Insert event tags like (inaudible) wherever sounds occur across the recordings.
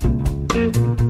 thank you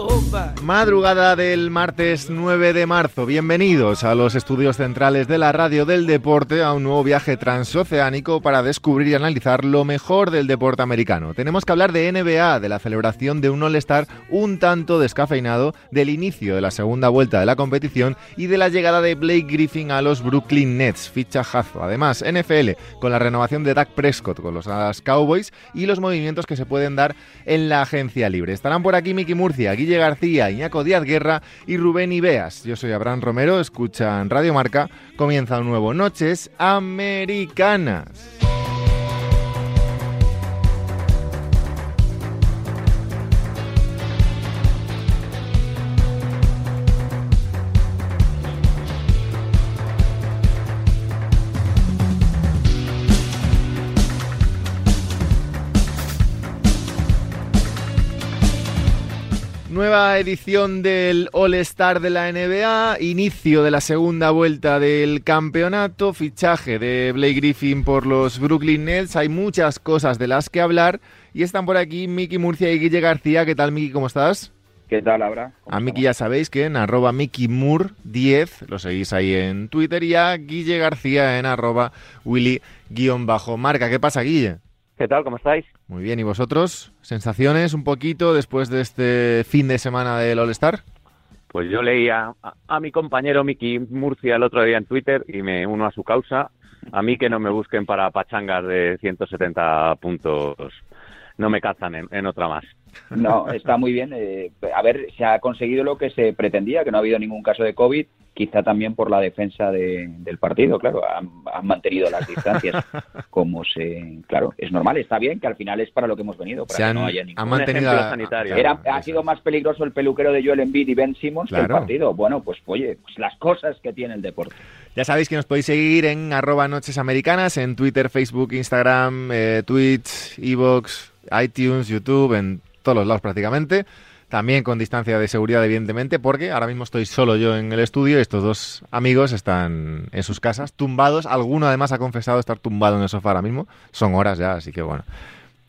Madrugada del martes 9 de marzo. Bienvenidos a los estudios centrales de la radio del deporte, a un nuevo viaje transoceánico para descubrir y analizar lo mejor del deporte americano. Tenemos que hablar de NBA, de la celebración de un All-Star un tanto descafeinado, del inicio de la segunda vuelta de la competición y de la llegada de Blake Griffin a los Brooklyn Nets, fichajazo. Además, NFL, con la renovación de Dak Prescott con los Cowboys y los movimientos que se pueden dar en la agencia libre. Estarán por aquí Miki Murcia, Guille García, Iñaco Díaz Guerra y Rubén Ibeas. Yo soy Abraham Romero, escuchan Radio Marca, comienza un nuevo Noches Americanas. Nueva edición del All Star de la NBA, inicio de la segunda vuelta del campeonato, fichaje de Blake Griffin por los Brooklyn Nets. Hay muchas cosas de las que hablar y están por aquí Miki Murcia y Guille García. ¿Qué tal, Miki? ¿Cómo estás? ¿Qué tal, Abra? A Miki ya sabéis que en arroba MikiMur10, lo seguís ahí en Twitter, y a Guille García en arroba Willy-marca. ¿Qué pasa, Guille? ¿Qué tal? ¿Cómo estáis? Muy bien, ¿y vosotros? ¿Sensaciones un poquito después de este fin de semana del All-Star? Pues yo leía a, mi compañero Miki Murcia el otro día en Twitter y me uno a su causa. A mí que no me busquen para pachangas de 170 puntos, no me cazan en, otra más. (laughs) No, está muy bien. Eh, a ver, se ha conseguido lo que se pretendía, que no ha habido ningún caso de COVID quizá también por la defensa del partido, claro, han, mantenido las distancias (laughs) como se, claro, es normal, está bien que al final es para lo que hemos venido, para que no haya ningún mantenido sanitario. ha sido más peligroso el peluquero de Joel Embiid y Ben Simmons que el partido. Bueno, pues oye, pues las cosas que tiene el deporte. Ya sabéis que nos podéis seguir en arroba noches americanas, en Twitter, Facebook, Instagram, eh, Twitch, Evox, iTunes, YouTube, en todos los lados prácticamente. También con distancia de seguridad, evidentemente, porque ahora mismo estoy solo yo en el estudio y estos dos amigos están en sus casas, tumbados. Alguno además ha confesado estar tumbado en el sofá ahora mismo. Son horas ya, así que bueno,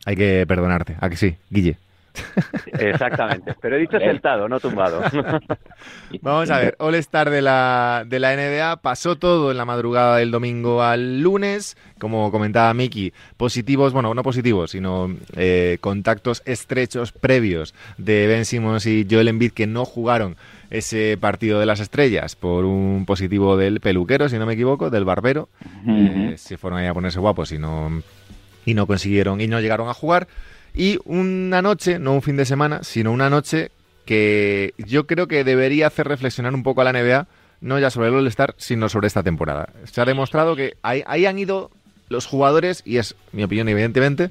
hay que perdonarte. ¿A que sí, Guille? Exactamente, pero he dicho sentado, no tumbado. (laughs) Vamos a ver, All Star de la, de la NBA pasó todo en la madrugada del domingo al lunes, como comentaba Miki, positivos, bueno, no positivos, sino eh, contactos estrechos previos de Ben Simmons y Joel Embiid que no jugaron ese partido de las estrellas por un positivo del peluquero, si no me equivoco, del barbero. Eh, se fueron ahí a ponerse guapos y no, y no consiguieron y no llegaron a jugar. Y una noche, no un fin de semana, sino una noche que yo creo que debería hacer reflexionar un poco a la NBA, no ya sobre el All-Star, sino sobre esta temporada. Se ha demostrado que ahí, han ido los jugadores, y es mi opinión evidentemente,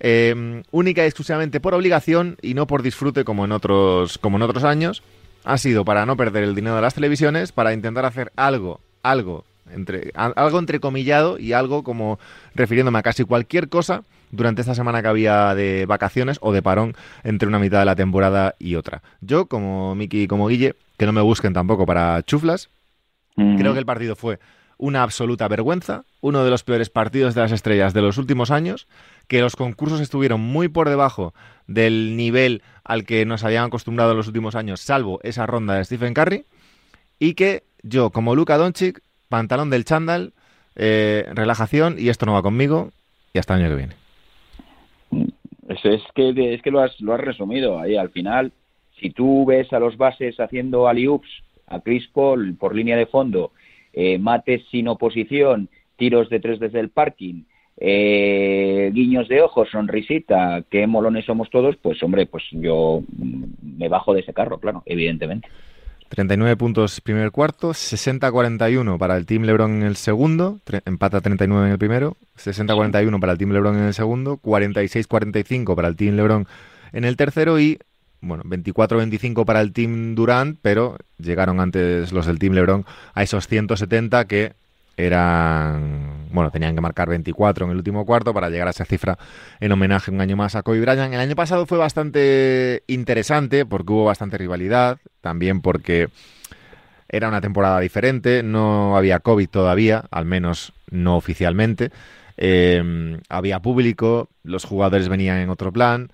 eh, única y exclusivamente por obligación y no por disfrute como en otros, como en otros años. Ha sido para no perder el dinero de las televisiones, para intentar hacer algo, algo, entre, algo entrecomillado y algo como refiriéndome a casi cualquier cosa durante esta semana que había de vacaciones o de parón entre una mitad de la temporada y otra. Yo, como Miki y como Guille, que no me busquen tampoco para chuflas, creo que el partido fue una absoluta vergüenza, uno de los peores partidos de las estrellas de los últimos años, que los concursos estuvieron muy por debajo del nivel al que nos habían acostumbrado en los últimos años, salvo esa ronda de Stephen Curry, y que yo, como Luka Doncic, pantalón del chándal, eh, relajación y esto no va conmigo y hasta el año que viene. Eso es que, es que lo, has, lo has resumido ahí al final. Si tú ves a los bases haciendo alley-oops a Chris Paul por línea de fondo, eh, mates sin oposición, tiros de tres desde el parking, eh, guiños de ojos, sonrisita, qué molones somos todos, pues hombre, pues yo me bajo de ese carro, claro, evidentemente. 39 puntos primer cuarto, 60-41 para el Team LeBron en el segundo, empata 39 en el primero, 60-41 para el Team LeBron en el segundo, 46-45 para el Team LeBron en el tercero y bueno, 24-25 para el Team Durant, pero llegaron antes los del Team LeBron a esos 170 que eran, bueno, tenían que marcar 24 en el último cuarto para llegar a esa cifra en homenaje un año más a Kobe Bryant. El año pasado fue bastante interesante porque hubo bastante rivalidad, también porque era una temporada diferente, no había COVID todavía, al menos no oficialmente. Eh, había público, los jugadores venían en otro plan,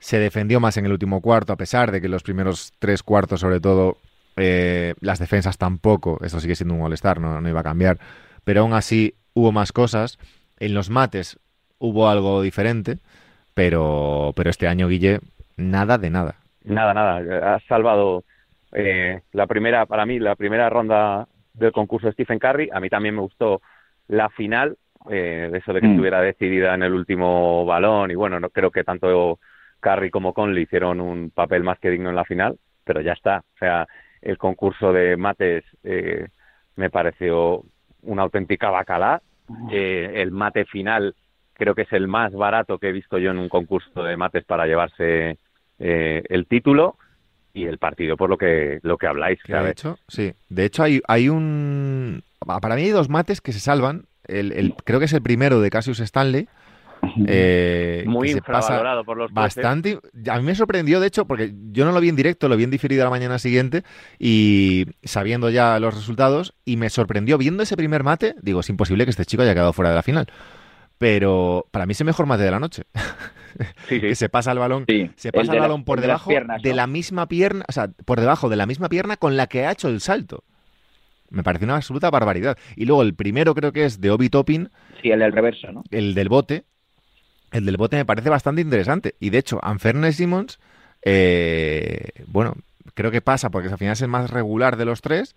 se defendió más en el último cuarto, a pesar de que los primeros tres cuartos, sobre todo, eh, las defensas tampoco, eso sigue siendo un molestar, no, no iba a cambiar, pero aún así hubo más cosas. En los mates hubo algo diferente, pero, pero este año, Guille, nada de nada. Nada, nada. Has salvado eh, la primera, para mí, la primera ronda del concurso de Stephen Curry. A mí también me gustó la final, eh, eso de que mm. estuviera decidida en el último balón. Y bueno, no creo que tanto Curry como Conley hicieron un papel más que digno en la final, pero ya está. O sea, el concurso de mates eh, me pareció una auténtica bacala. Eh, el mate final creo que es el más barato que he visto yo en un concurso de mates para llevarse eh, el título y el partido por lo que lo que habláis. De hecho, sí. De hecho hay, hay un para mí hay dos mates que se salvan. El, el, creo que es el primero de Cassius Stanley, eh, Muy infravalorado por los Bastante. A mí me sorprendió, de hecho, porque yo no lo vi en directo, lo vi en diferido a la mañana siguiente y sabiendo ya los resultados, y me sorprendió viendo ese primer mate. Digo, es imposible que este chico haya quedado fuera de la final. Pero para mí es el mejor mate de la noche. (laughs) que se pasa el balón, se pasa el, balón por debajo de, la misma pierna, o sea, por debajo de la misma pierna con la que ha hecho el salto. Me parece una absoluta barbaridad. Y luego el primero creo que es de Obi Toppin. Sí, el del reverso, ¿no? El del bote, el del bote me parece bastante interesante. Y de hecho, Anferne Simmons, eh, bueno, creo que pasa porque al final es el más regular de los tres.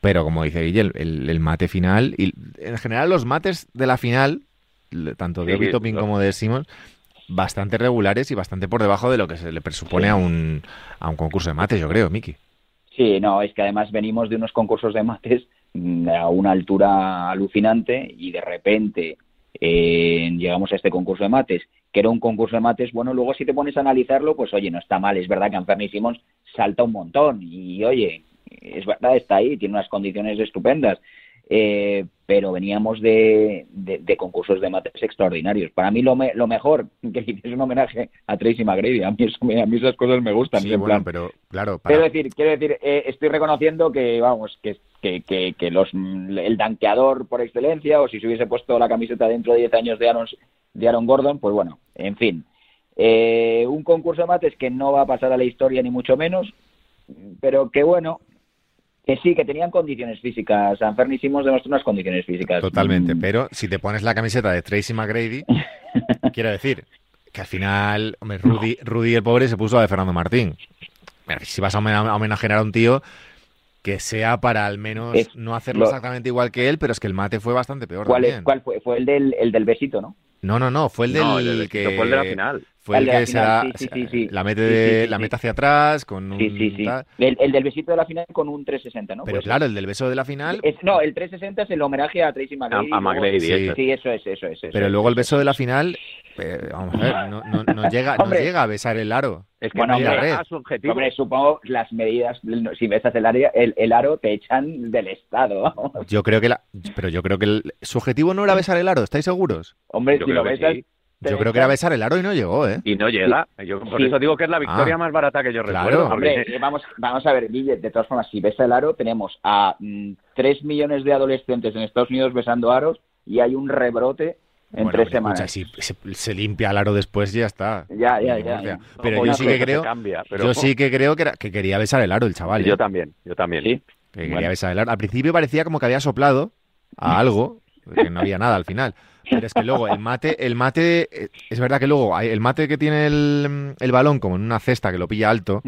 Pero como dice Guille, el, mate final, y en general los mates de la final, tanto de Obi como de Simmons, bastante regulares y bastante por debajo de lo que se le presupone a, un, a un concurso de mates, yo creo, Miki. Sí, no, es que además venimos de unos concursos de mates mm, a una altura alucinante y de repente eh, llegamos a este concurso de mates, que era un concurso de mates, bueno, luego si te pones a analizarlo, pues oye, no está mal, es verdad que Anferni Simons salta un montón y oye, es verdad, está ahí, tiene unas condiciones estupendas, eh, pero veníamos de, de, concursos de mates extraordinarios. Para mí lo, lo mejor que es un homenaje a Tracy McGrady, a mí, a mí esas cosas me gustan. Sí, bueno, pero claro. Quiero decir, quiero decir eh, estoy reconociendo que, vamos, que, que, que, los, el danqueador por excelencia, o si se hubiese puesto la camiseta dentro de 10 años de Aaron, de Aaron Gordon, pues bueno, en fin. Eh, un concurso de mates que no va a pasar a la historia ni mucho menos, pero que bueno, que sí, que tenían condiciones físicas. San Simons demostró unas condiciones físicas. Totalmente, mm. pero si te pones la camiseta de Tracy McGrady, (laughs) quiero decir que al final, hombre, Rudy, Rudy el pobre se puso a de Fernando Martín. Si vas a homenajear a un tío, que sea para al menos no hacerlo exactamente igual que él, pero es que el mate fue bastante peor. ¿Cuál, también. ¿cuál fue? Fue el del, el del besito, ¿no? No, no, no, fue el del, que fue el de la final. Fue el, que se da, la mete la mete hacia atrás con un el, el, del besito de la final con un 360, ¿no? Pero claro, el del beso de la final. no, el 360 es el homenaje a Tracy McGrady. A, McGrady, sí. eso es, eso es. Pero luego el beso de la final, eh, vamos a ver, no, no, no llega, no llega a besar el aro. Es que bueno, hombre, hombre, supongo las medidas, si besas el, área, el, el, aro, te echan del estado. (laughs) Yo creo que la, pero yo creo que el, su objetivo no era besar el aro, ¿estáis seguros? Hombre, si lo besas, yo creo que era besar el aro y no llegó, ¿eh? Y no llega. Yo por eso digo que es la victoria ah. más barata que yo recuerdo. Hombre, vamos, vamos a ver, Guille, de todas formas, si besa el aro, tenemos a mm, tres 3 millones de adolescentes en Estados Unidos besando aros y hay un rebrote en tres semanas. si se, limpia el aro después ya está. Ya, ya, ya. Pero yo sí que creo, yo sí que creo que, que quería besar el aro el chaval. Yo ¿eh? también, yo también. Sí. Que quería besar el aro. Al principio parecía como que había soplado a algo, que no había nada al final. Pero es que luego el mate, el mate, eh, es verdad que luego el mate que tiene el, el balón como en una cesta que lo pilla alto,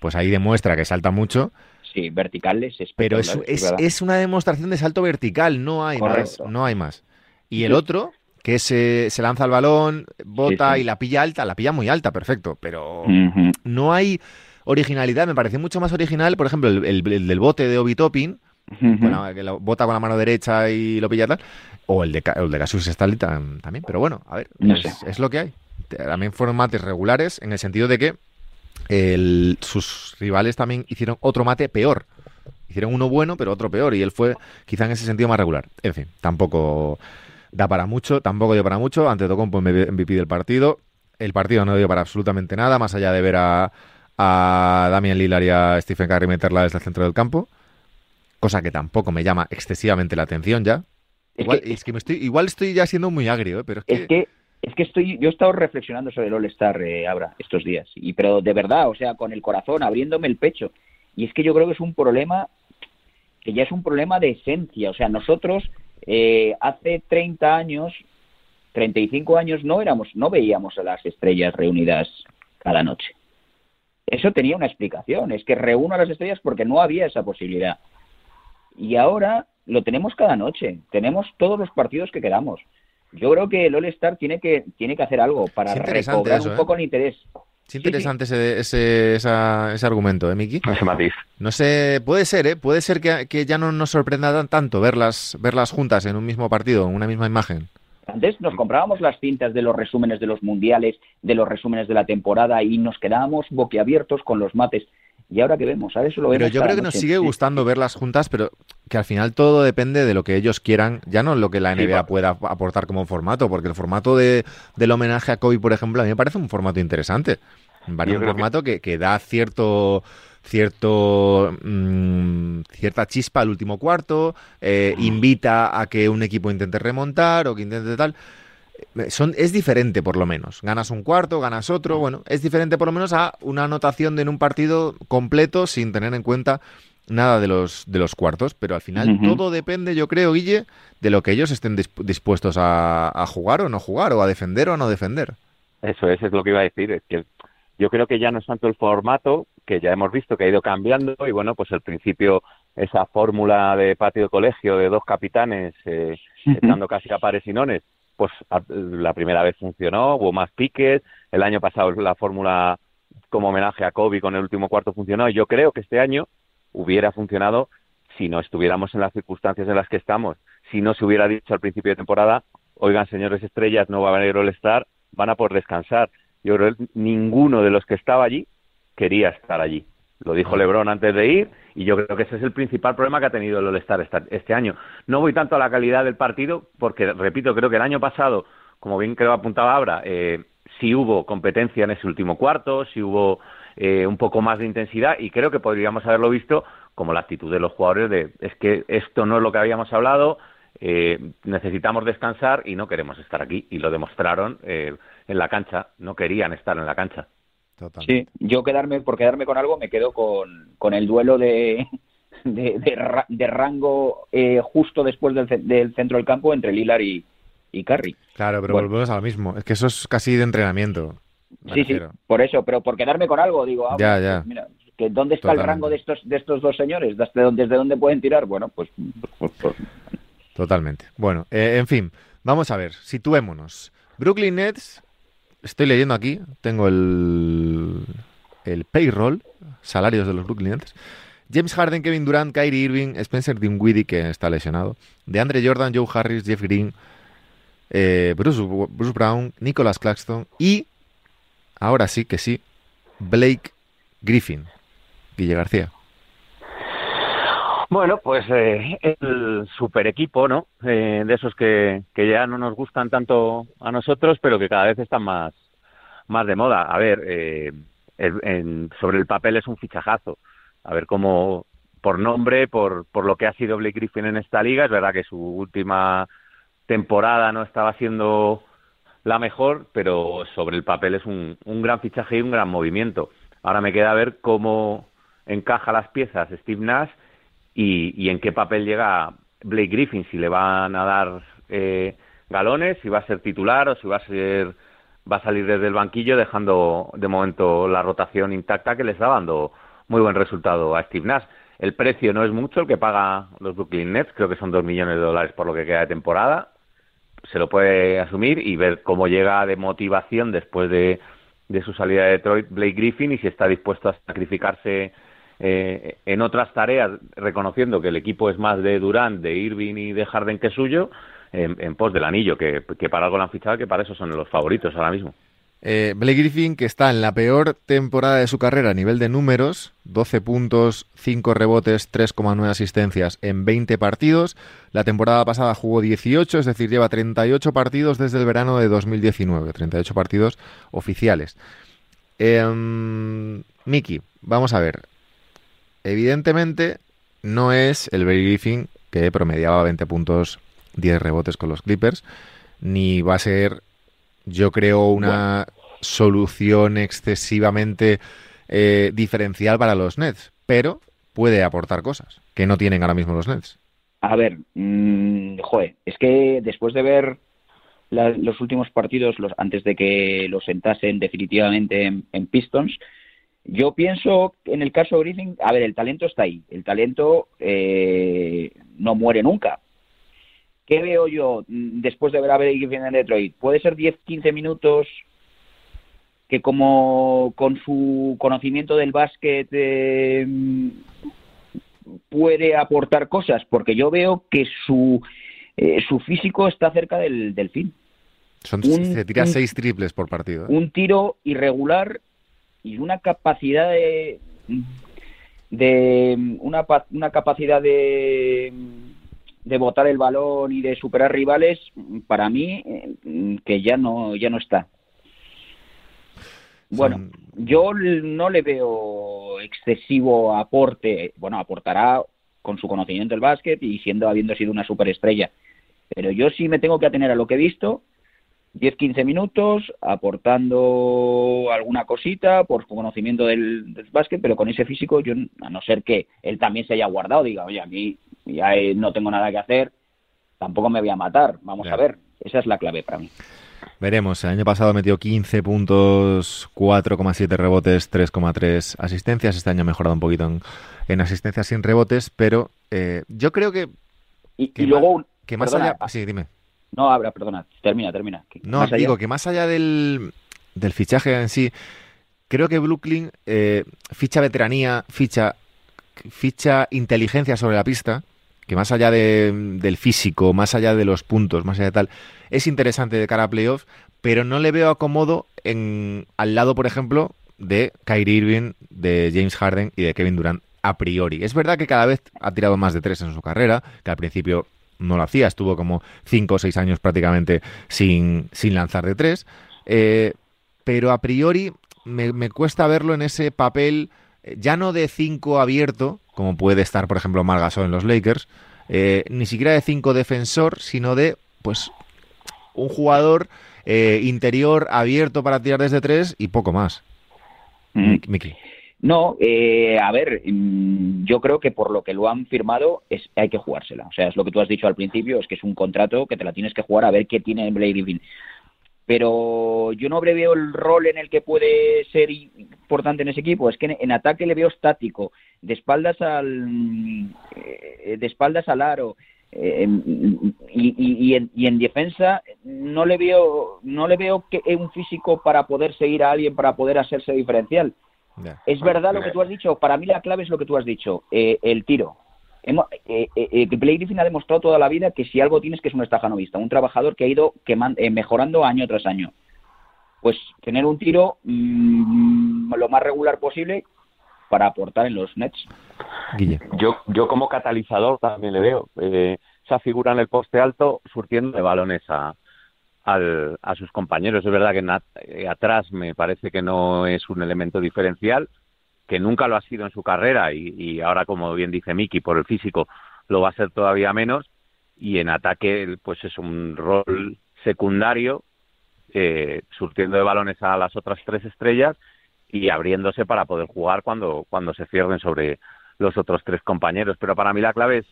pues ahí demuestra que salta mucho. Sí, verticales. Pero es, es, es, una demostración de salto vertical, no hay más. No hay más. Y el otro, que se, se lanza el balón, bota y la pilla alta, la pilla muy alta, perfecto. Pero no hay originalidad. Me pareció mucho más original, por ejemplo, el, del bote de Obi Topping, que lo bota con la mano derecha y lo pilla tal, o el de, el de Cassius Stanley también. Pero bueno, a ver, es, lo que hay. También fueron mates regulares en el sentido de que sus rivales también hicieron otro mate peor. Hicieron uno bueno, pero otro peor, y él fue quizá en ese sentido más regular. En fin, tampoco da para mucho, tampoco dio para mucho. Ante Tocompo MVP del partido. El partido no dio para absolutamente nada, más allá de ver a, a Damian Lillard y a Stephen Curry meterla desde el centro del campo. Cosa que tampoco me llama excesivamente la atención ya. Igual, es que, me estoy, igual estoy ya siendo muy agrio, ¿eh? pero es que... Es que estoy, yo he estado reflexionando sobre el All-Star, eh, Abra, estos días. Y, pero de verdad, o sea, con el corazón, abriéndome el pecho. Y es que yo creo que es un problema que ya es un problema de esencia. O sea, nosotros eh, hace 30 años, 35 años, no éramos, no veíamos a las estrellas reunidas cada noche. Eso tenía una explicación, es que reúno a las estrellas porque no había esa posibilidad. Y ahora lo tenemos cada noche, tenemos todos los partidos que queramos. Yo creo que el All-Star tiene que, tiene que hacer algo para recobrar un ¿eh? poco el interés. Es interesante Ese, ese, ese, argumento, ¿eh, Miki? Ese matiz. No sé, puede ser, ¿eh? Puede ser que, que, ya no nos sorprenda tanto verlas, verlas juntas en un mismo partido, en una misma imagen. Antes nos comprábamos las cintas de los resúmenes de los mundiales, de los resúmenes de la temporada y nos quedábamos boquiabiertos con los mates. Y ahora que vemos, a eso lo vemos. Pero yo creo que nos sigue gustando verlas juntas, pero que al final todo depende de lo que ellos quieran, ya no lo que la NBA pueda aportar como formato, porque el formato de, del homenaje a Kobe, por ejemplo, a mí me parece un formato interesante. Un formato que... que, da cierto cierto mm, cierta chispa al último cuarto, eh, invita a que un equipo intente remontar o que intente tal. Eh, son, es diferente por lo menos. Ganas un cuarto, ganas otro, bueno, es diferente por lo menos a una anotación de en un partido completo sin tener en cuenta nada de los, de los cuartos, pero al final todo depende, yo creo, Guille, de lo que ellos estén dispuestos a, a, jugar o no jugar, o a defender o a no defender. Eso es, es lo que iba a decir, es que yo creo que ya no es tanto el formato, que ya hemos visto que ha ido cambiando, y bueno, pues al principio esa fórmula de patio de colegio de dos capitanes eh, estando casi a pares y nones, pues la primera vez funcionó, hubo más piques, el año pasado la fórmula como homenaje a Kobe con el último cuarto funcionó, y yo creo que este año hubiera funcionado si no estuviéramos en las circunstancias en las que estamos, si no se hubiera dicho al principio de temporada, oigan señores estrellas, no va a venir All-Star, van a por descansar. Yo creo que ninguno de los que estaba allí quería estar allí. Lo dijo Lebron antes de ir y yo creo que ese es el principal problema que ha tenido el All-Star este año. No voy tanto a la calidad del partido porque, repito, creo que el año pasado, como bien creo apuntaba Abra, eh, sí hubo competencia en ese último cuarto, sí hubo eh, un poco más de intensidad y creo que podríamos haberlo visto como la actitud de los jugadores de es que esto no es lo que habíamos hablado, eh, necesitamos descansar y no queremos estar aquí y lo demostraron eh, en la cancha, no querían estar en la cancha. Sí, yo quedarme, por quedarme con algo, me quedo con, con el duelo de, (laughs) de, rango eh, justo después del, centro del campo entre Lilar y, y Curry. Claro, pero volvemos a lo mismo. Es que eso es casi de entrenamiento. Sí, sí, por eso, pero por quedarme con algo, digo, ah, ya, ya. Pues mira, que ¿dónde está el rango de estos, de estos dos señores? ¿Desde dónde, desde dónde pueden tirar? Bueno, pues... pues, pues Totalmente. Bueno, eh, en fin, vamos a ver, situémonos. Brooklyn Nets estoy leyendo aquí, tengo el, el payroll, salarios de los Brooklyn Nets. James Harden, Kevin Durant, Kyrie Irving, Spencer Dinwiddie, que está lesionado, de Andre Jordan, Joe Harris, Jeff Green, eh, Bruce, Bruce Brown, Nicholas Claxton y, ahora sí que sí, Blake Griffin, Guille García. Bueno, pues eh, el super equipo, ¿no? Eh, de esos que, que ya no nos gustan tanto a nosotros, pero que cada vez están más, más de moda. A ver, eh, sobre el papel es un fichajazo. A ver cómo, por nombre, por, por lo que ha sido Blake Griffin en esta liga, es verdad que su última temporada no estaba siendo la mejor, pero sobre el papel es un, un gran fichaje y un gran movimiento. Ahora me queda ver cómo encaja las piezas Steve Nash y, en qué papel llega Blake Griffin, si le van a dar eh, galones, si va a ser titular o si va a ser va a salir desde el banquillo dejando de momento la rotación intacta que le está dando muy buen resultado a Steve Nash. El precio no es mucho el que paga los Brooklyn Nets, creo que son dos millones de dólares por lo que queda de temporada. Se lo puede asumir y ver cómo llega de motivación después de de su salida de Detroit, Blake Griffin, y si está dispuesto a sacrificarse eh, en otras tareas, reconociendo que el equipo es más de Durant, de Irving y de Harden que suyo, en, pos del anillo, que, para algo lo han fichado, que para eso son los favoritos ahora mismo. Eh, Blake Griffin, que está en la peor temporada de su carrera a nivel de números, 12 puntos, 5 rebotes, 3,9 asistencias en 20 partidos. La temporada pasada jugó 18, es decir, lleva 38 partidos desde el verano de 2019, 38 partidos oficiales. Miki, vamos a ver. Evidentemente, no es el Blake Griffin que promediaba 20 puntos, 10 rebotes con los Clippers, ni va a ser yo creo una solución excesivamente eh, diferencial para los Nets, pero puede aportar cosas que no tienen ahora mismo los Nets. A ver, mmm, es que después de ver los últimos partidos, los, antes de que los sentasen definitivamente en, Pistons, yo pienso en el caso de Griffin, a ver, el talento está ahí, el talento eh, no muere nunca, ¿Qué veo yo después de ver a Blake Griffin en Detroit? Puede ser 10-15 minutos que como con su conocimiento del básquet eh, puede aportar cosas, porque yo veo que su, eh, su físico está cerca del, del fin. Son, se tira seis triples por partido. ¿eh? Un tiro irregular y una capacidad de, de una, una capacidad de de botar el balón y de superar rivales, para mí, eh, que ya no, ya no está. Bueno, yo no le veo excesivo aporte, bueno, aportará con su conocimiento del básquet y siendo habiendo sido una superestrella, pero yo sí me tengo que atener a lo que he visto 10-15 minutos aportando alguna cosita por su conocimiento del, básquet, pero con ese físico, yo a no ser que él también se haya guardado, diga, oye, a mí ya no tengo nada que hacer, tampoco me voy a matar. Vamos a ver, esa es la clave para mí. Veremos, el año pasado metió 15 puntos, 4,7 rebotes, 3,3 asistencias. Este año ha mejorado un poquito en, asistencias sin rebotes, pero eh, yo creo que. Y, luego. que más allá. Sí, dime. No, abra, perdona, termina, termina. No, digo que más allá del, del, fichaje en sí, creo que Brooklyn eh, ficha veteranía, ficha, ficha inteligencia sobre la pista, que más allá de, del físico, más allá de los puntos, más allá de tal, es interesante de cara a playoffs, pero no le veo acomodo en, al lado, por ejemplo, de Kyrie Irving, de James Harden y de Kevin Durant a priori. Es verdad que cada vez ha tirado más de tres en su carrera, que al principio no lo hacía, estuvo como cinco o seis años prácticamente sin, sin lanzar de tres, eh, pero a priori me, cuesta verlo en ese papel eh, ya no de cinco abierto, como puede estar por ejemplo Margasol en los Lakers, eh, ni siquiera de cinco defensor, sino de pues un jugador interior abierto para tirar desde tres y poco más. Mm. No, eh, a ver, mm, yo creo que por lo que lo han firmado es hay que jugársela. O sea, es lo que tú has dicho al principio, es que es un contrato que te la tienes que jugar a ver qué tiene Blake Griffin. Pero yo no veo el rol en el que puede ser importante en ese equipo. Es que en, ataque le veo estático, de espaldas al, eh, de espaldas al aro. Eh, y, en, y, en, defensa no le veo no le veo que un físico para poder seguir a alguien para poder hacerse diferencial es verdad lo que tú has dicho. Para mí la clave es lo que tú has dicho, eh, el tiro. Hemos, eh, eh, Blake Griffin ha demostrado toda la vida que si algo tienes que es un estajanovista, un trabajador que ha ido mejorando año tras año. Pues tener un tiro mm, lo más regular posible para aportar en los nets. Yo, yo como catalizador también le veo esa figura en el poste alto surtiendo de balones a, al, a sus compañeros. Es verdad que eh, atrás me parece que no es un elemento diferencial, que nunca lo ha sido en su carrera y, ahora, como bien dice Miki, por el físico lo va a ser todavía menos. Y en ataque, pues es un rol secundario, eh, surtiendo de balones a las otras tres estrellas y abriéndose para poder jugar cuando, cuando se cierren sobre los otros tres compañeros. Pero para mí la clave es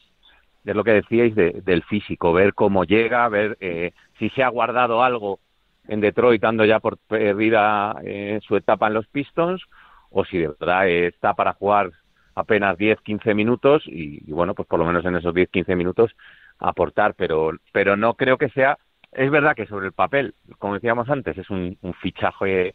es lo que decíais del físico, ver cómo llega, ver eh, si se ha guardado algo en Detroit dando ya por perdida eh, su etapa en los Pistons o si de verdad está para jugar apenas 10-15 minutos y, bueno, pues por lo menos en esos 10-15 minutos aportar, pero, pero no creo que sea, es verdad que sobre el papel, como decíamos antes, es un, fichaje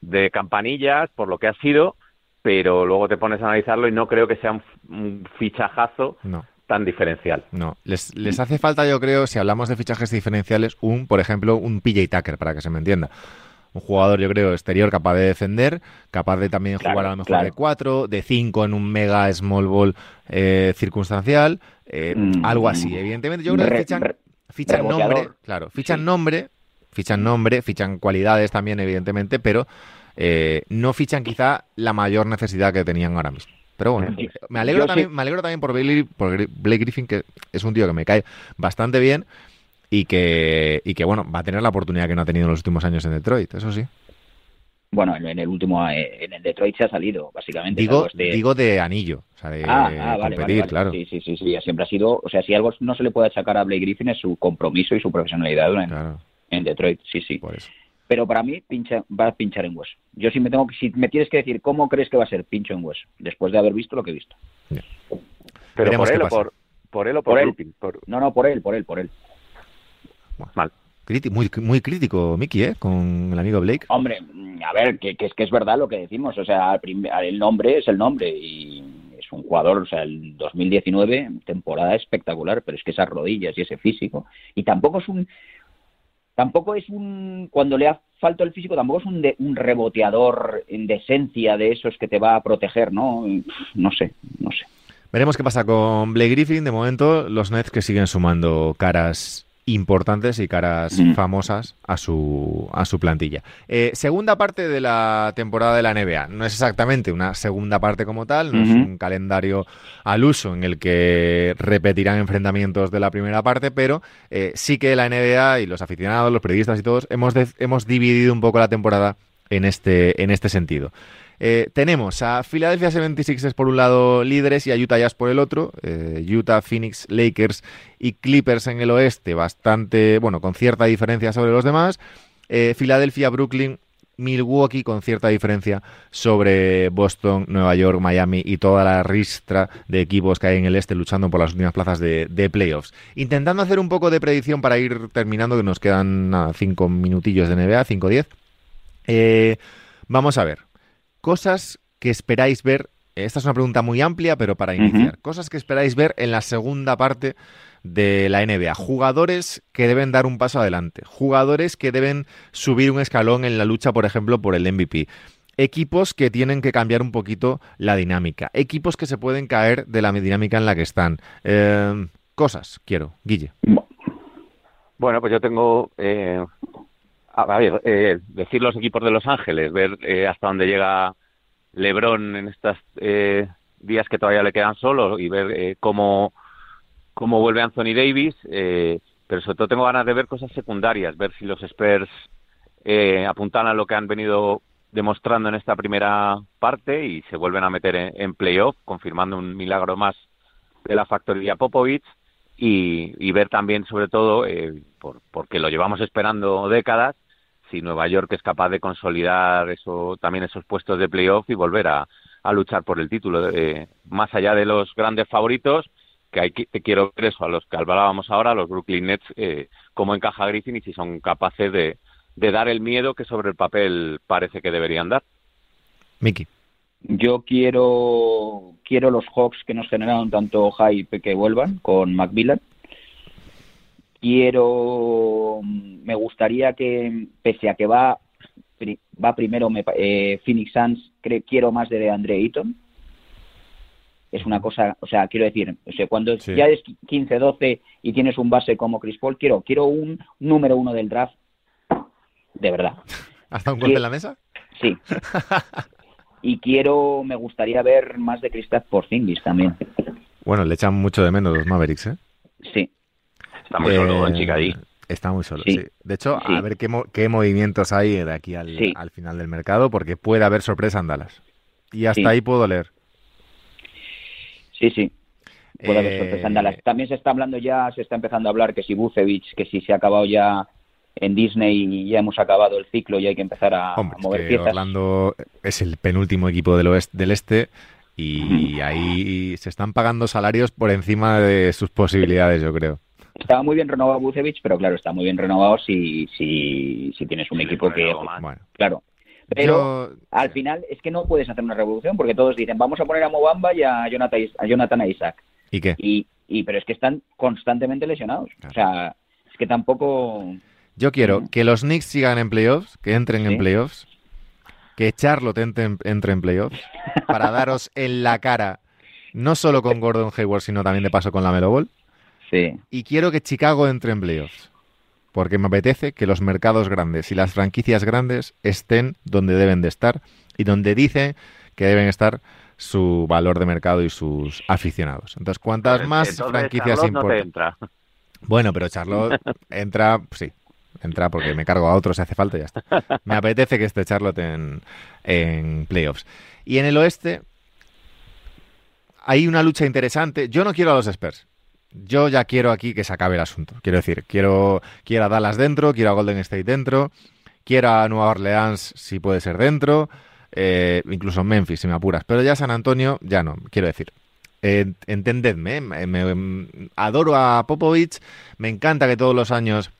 de campanillas por lo que ha sido, pero luego te pones a analizarlo y no creo que sea un, un fichajazo No. Tan diferencial. No, les, les hace falta, yo creo, si hablamos de fichajes diferenciales, un, por ejemplo, un PJ Tucker, para que se me entienda. Un jugador, yo creo, exterior capaz de defender, capaz de también Claro, jugar a lo mejor claro. de 4, de 5 en un mega small ball eh, circunstancial, eh, Mm, algo así. Evidentemente, yo creo que fichan, re- fichan reboteador. nombre, claro, fichan Sí. nombre, fichan nombre, fichan cualidades también, evidentemente, pero eh, no fichan quizá la mayor necesidad que tenían ahora mismo. Pero bueno, me alegro, también, sí- me alegro también por Blake, por Blake Griffin, que es un tío que me cae bastante bien y que, y que, bueno, va a tener la oportunidad que no ha tenido en los últimos años en Detroit, eso sí. Bueno, en el último, eh, en el Detroit se ha salido, básicamente. Digo, salvo este- digo de anillo, o sea, de Ah, ah, vale, competir, vale, vale. claro. Sí, sí, sí, sí, siempre ha sido, o sea, si algo no se le puede achacar a Blake Griffin es su compromiso y su profesionalidad en, Claro, en Detroit, sí, sí. por eso. Pero para mí pincha, va a pinchar en hueso. Yo si me tengo que, si me tienes que decir cómo crees que va a ser pincho en hueso, después de haber visto lo que he visto. Pero Veremos por él, o por, por él o por, Por él. Por- No, no, por él, por él, por él. mal. Muy, muy crítico, Mickey, ¿eh? Con el amigo Blake. Hombre, mm, a ver, que, que es que es verdad lo que decimos, o sea, el nombre es el nombre y es un jugador, o sea, el 2019, temporada espectacular, pero es que esas rodillas y ese físico, y tampoco es un, tampoco es un, cuando le ha falta el físico, tampoco es un, de- un reboteador en decencia de esos que te va a proteger, ¿no? No sé, no sé. Veremos qué pasa con Blake Griffin. De momento, los Nets que siguen sumando caras importantes y caras Mm. famosas a su, a su plantilla. Eh, segunda parte de la temporada de la NBA. No es exactamente una segunda parte como tal, no es un calendario al uso en el que repetirán enfrentamientos de la primera parte, pero eh, sí que la NBA y los aficionados, los periodistas y todos hemos, hemos dividido un poco la temporada en este, en este sentido. Eh, tenemos a Philadelphia 76ers por un lado líderes y a Utah Jazz por el otro. Eh, Utah, Phoenix, Lakers y Clippers en el oeste, bastante, bueno, con cierta diferencia sobre los demás. Eh, Filadelfia, Brooklyn, Milwaukee con cierta diferencia sobre Boston, Nueva York, Miami y toda la ristra de equipos que hay en el este luchando por las últimas plazas de, playoffs. Intentando hacer un poco de predicción para ir terminando, que nos quedan nada, cinco minutillos de NBA, 5 o 10. Eh, vamos a ver. Cosas que esperáis ver. Esta es una pregunta muy amplia, pero para iniciar. Cosas que esperáis ver en la segunda parte de la NBA. Jugadores que deben dar un paso adelante. Jugadores que deben subir un escalón en la lucha, por ejemplo, por el MVP. Equipos que tienen que cambiar un poquito la dinámica. Equipos que se pueden caer de la dinámica en la que están. Eh, cosas, quiero. Guille. Bueno, pues yo tengo, eh, a ver, eh, decir los equipos de Los Ángeles, ver eh, hasta dónde llega LeBron en estos eh, días que todavía le quedan solos y ver eh, cómo, cómo vuelve Anthony Davis, eh, pero sobre todo tengo ganas de ver cosas secundarias, ver si los Spurs eh, apuntan a lo que han venido demostrando en esta primera parte y se vuelven a meter en, en playoff, confirmando un milagro más de la factoría Popovich y, y ver también, sobre todo, por, porque lo llevamos esperando décadas, si Nueva York es capaz de consolidar eso también esos puestos de playoff y volver a, a luchar por el título. Eh, más allá de los grandes favoritos, que hay que, quiero ver eso, a los que hablábamos ahora, los Brooklyn Nets, eh, cómo encaja Griffin y si son capaces de, de dar el miedo que sobre el papel parece que deberían dar. Miki. Yo quiero quiero los Hawks que nos generaron tanto hype que vuelvan con Macmillan. Quiero me gustaría que pese a que va va primero me eh, Phoenix Suns, quiero más de Andre Eaton. Es una cosa, o sea, quiero decir, o sea, cuando Sí. ya es 15-12 y tienes un base como Chris Paul, quiero quiero un número uno del draft de verdad. (laughs) ¿Hasta un golpe ¿Qué? en la mesa? Sí. (laughs) y quiero, me gustaría ver más de Kristaps Porzingis también. Bueno, le echan mucho de menos los Mavericks, ¿eh? Sí. Está muy solo Eh, en Chicago. Está muy solo, sí. Sí. De hecho, Sí. a ver qué, mo- qué movimientos hay de aquí al, Sí. al final del mercado, porque puede haber sorpresa en Dallas. Y hasta ahí puedo leer. Sí, sí. Puede haber Eh, sorpresa en Dallas. También se está hablando ya, se está empezando a hablar que si Bucevic, que si se ha acabado ya en Disney y ya hemos acabado el ciclo y hay que empezar a, Hombre, a es mover que piezas. Orlando es el penúltimo equipo del oeste, del este y ahí se están pagando salarios por encima de sus posibilidades, yo creo. Estaba muy bien renovado Bucevic, pero claro, está muy bien renovado si, si, si tienes un equipo que... Bueno, Claro. Pero al final es que no puedes hacer una revolución porque todos dicen, vamos a poner a Mobamba y a Jonathan, a Jonathan Isaac. ¿Y qué? Y, y, pero es que están constantemente lesionados. O sea, es que tampoco... Yo quiero que los Knicks sigan en playoffs, que entren en playoffs, que Charlotte entre, entre en playoffs, para daros en la cara, no solo con Gordon Hayward, sino también de paso con la Melo Ball. Sí. Y quiero que Chicago entre en playoffs porque me apetece que los mercados grandes y las franquicias grandes estén donde deben de estar y donde dice que deben estar su valor de mercado y sus aficionados. Entonces, cuantas Pues, más entonces franquicias Charlotte no te importan. entra. Bueno, pero Charlotte (laughs) entra, sí, entra porque me cargo a otros si hace falta y ya está. Me apetece que esté Charlotte en, en playoffs. Y en el oeste hay una lucha interesante. Yo no quiero a los Spurs. Yo ya quiero aquí que se acabe el asunto. Quiero decir, quiero, quiero a Dallas dentro, quiero a Golden State dentro, quiero a Nueva Orleans si puede ser dentro, eh, incluso Memphis si me apuras. Pero ya San Antonio, ya no, quiero decir. Eh, entendedme, me, me- adoro a Popovich, me encanta que todos los años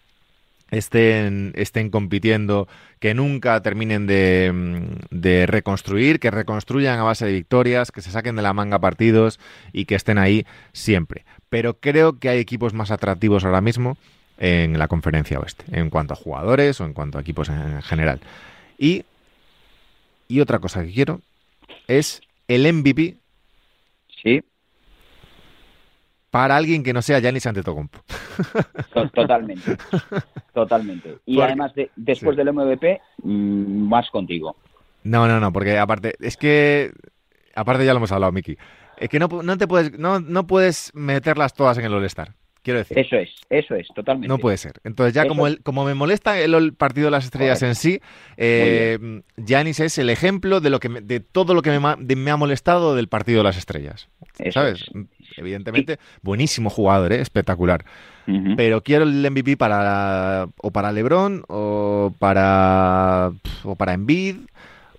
estén, estén compitiendo, que nunca terminen de, mm, de reconstruir, que reconstruyan a base de victorias, que se saquen de la manga partidos y que estén ahí siempre. Pero creo que hay equipos más atractivos ahora mismo en la conferencia oeste, en cuanto a jugadores o en cuanto a equipos en general. Y, y otra cosa que quiero es el MVP Sí, para alguien que no sea Giannis Antetokounmpo. to- totalmente. totalmente. Y Porque- además, de, después sí. del MVP, mm, más contigo. No, no, no, porque aparte, es que, aparte ya lo hemos hablado, Miki, es que no, no te puedes, no, no puedes meterlas todas en el All-Star, quiero decir. Eso es, eso es, totalmente. No puede ser. Entonces ya Eso como, el, como me molesta el, partido de las estrellas en sí, eh, Giannis es el ejemplo de lo que me- de todo lo que me, ma- de- me ha molestado del partido de las estrellas. Eso ¿Sabes? es. Evidentemente, buenísimo jugador, ¿eh? espectacular. Pero quiero el MVP para o para LeBron o para o para Embiid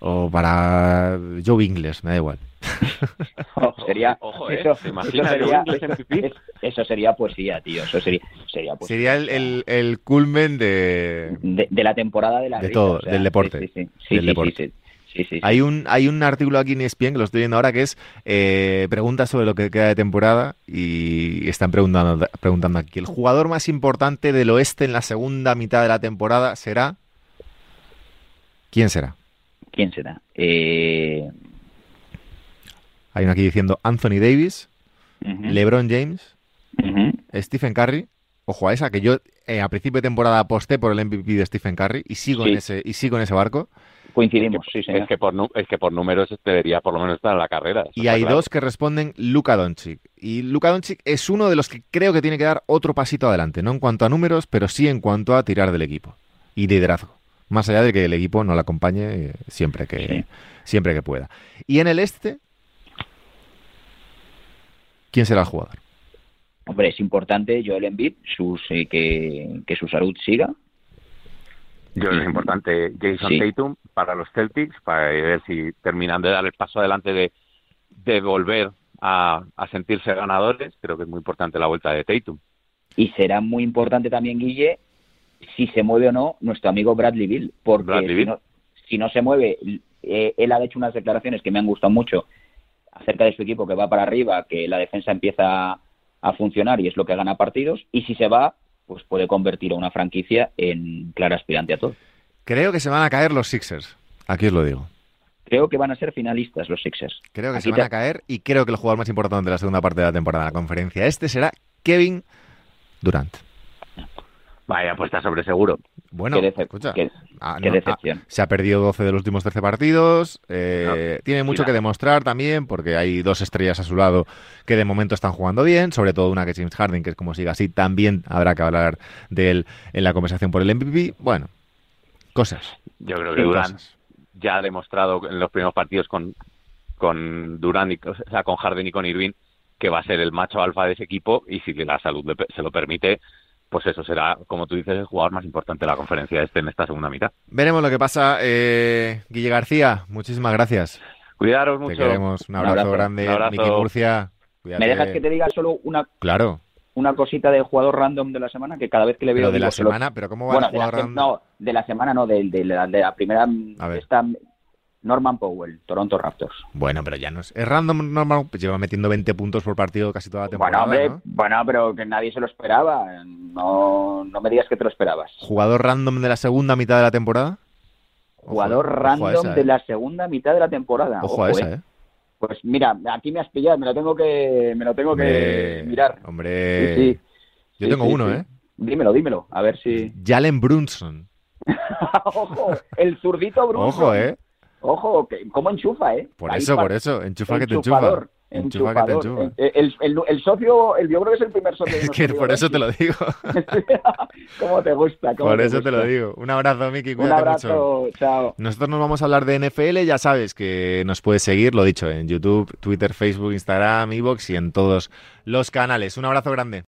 o para Joe Ingles, me da igual. (laughs) Sería, Ojo, ¿eh? eso, ¿Te eso sería, eso- sería poesía, tío. Eso sería, sería poesía. Sería el, el, el culmen de... de, de la temporada de la De risa, todo, o sea, del deporte, Sí, sí, sí. Sí, del sí, deporte. sí, sí. Sí, sí, sí. Hay un, hay un artículo aquí en ESPN que lo estoy viendo ahora que es eh, preguntas sobre lo que queda de temporada y están preguntando, preguntando aquí. El jugador más importante del oeste en la segunda mitad de la temporada será... ¿Quién será? ¿Quién será? Eh, Hay uno aquí diciendo Anthony Davis, LeBron James. Stephen Curry. Ojo a esa, que yo eh, a principio de temporada aposté por el MVP de Stephen Curry y sigo, en, Sí. ese, y sigo en ese barco. Coincidimos, sí, señor. Es que, por, es que por números debería por lo menos estar en la carrera. Y hay claro. dos que responden Luka Doncic. Y Luka Doncic es uno de los que creo que tiene que dar otro pasito adelante, no en cuanto a números, pero sí en cuanto a tirar del equipo y liderazgo. Más allá de que el equipo no la acompañe eh, siempre que Sí. siempre que pueda. Y en el este, ¿quién será el jugador? Hombre, es importante Joel Embiid sus, eh, que, que su salud siga. Yo es importante Jason Sí. Tatum para los Celtics, para ver si terminan de dar el paso adelante de, de volver a, a sentirse ganadores. Creo que es muy importante la vuelta de Tatum. Y será muy importante también, Guille, si se mueve o no nuestro amigo Bradley Bill. Porque Bradley si, Beal. no, si no se mueve, eh, él ha hecho unas declaraciones que me han gustado mucho acerca de su equipo que va para arriba, que la defensa empieza a funcionar y es lo que gana partidos. Y si se va, pues puede convertir a una franquicia en clara aspirante a todo. Creo que se van a caer los Sixers. Aquí os lo digo. Creo que van a ser finalistas los Sixers. Creo que Aquí se van te- a caer y creo que el jugador más importante de la segunda parte de la temporada de la conferencia este será Kevin Durant. Vaya, apuesta sobre seguro. Bueno, Qué, escucha, qué- ah, qué no, decepción. ah, se ha perdido 12 de los últimos 13 partidos. eh, tiene mucho que demostrar también, porque hay dos estrellas a su lado que de momento están jugando bien, sobre todo una que es James Harden, que es como siga así, también habrá que hablar de él en la conversación por el MVP. Bueno, cosas. Yo creo que. Durant ya ha demostrado en los primeros partidos con, con Durant, y, o sea, con Harden y con Irving, que va a ser el macho alfa de ese equipo y si la salud se lo permite, pues eso será, como tú dices, el jugador más importante de la conferencia este en esta segunda mitad. Veremos lo que pasa. Eh, Guille García, muchísimas gracias. Cuidaros Te mucho. queremos. Un Un abrazo, grande. Un. Miki Murcia. cuídate. ¿Me dejas que te diga solo una, Claro, una cosita del jugador random de la semana? Que cada vez que le veo... pero de digo, la semana, pero ¿cómo va Bueno, el de la jugador random? no, de la semana, no, de, de la, de la primera, A ver. esta Norman Powell, Toronto Raptors. Bueno, pero ya no es. Es random normal, pues lleva metiendo 20 puntos por partido casi toda la Bueno, temporada. hombre, ¿no? bueno, pero que nadie se lo esperaba. No, no me digas que te lo esperabas. Jugador random de la segunda mitad de la temporada. Ojo, Jugador ojo random esa, de ¿eh? la segunda mitad de la temporada. Ojo a esa, eh. ¿eh? Pues mira, aquí me has pillado, me lo tengo que, me lo tengo que mirar. Hombre, Sí, sí. yo Sí, tengo uno. ¿eh? Dímelo, dímelo, a ver si. Jalen Brunson. (laughs) Ojo, el zurdito Bruno. Ojo, ¿eh? Ojo, que, ¿cómo enchufa, eh? Por Ahí eso, por eso. Enchufa que te enchufa. Enchufa que te enchufa. Eh, El, el- el socio, el, yo creo que es el primer socio. (laughs) Es que por eso te lo digo. (laughs) ¿Cómo te gusta? cómo Por eso te lo digo. Un abrazo, Miki. Un Cuídate mucho. abrazo, chao. Nosotros nos vamos a hablar de NFL, ya sabes que nos puedes seguir, lo dicho, en YouTube, Twitter, Facebook, Instagram, Evox y en todos los canales. Un abrazo grande.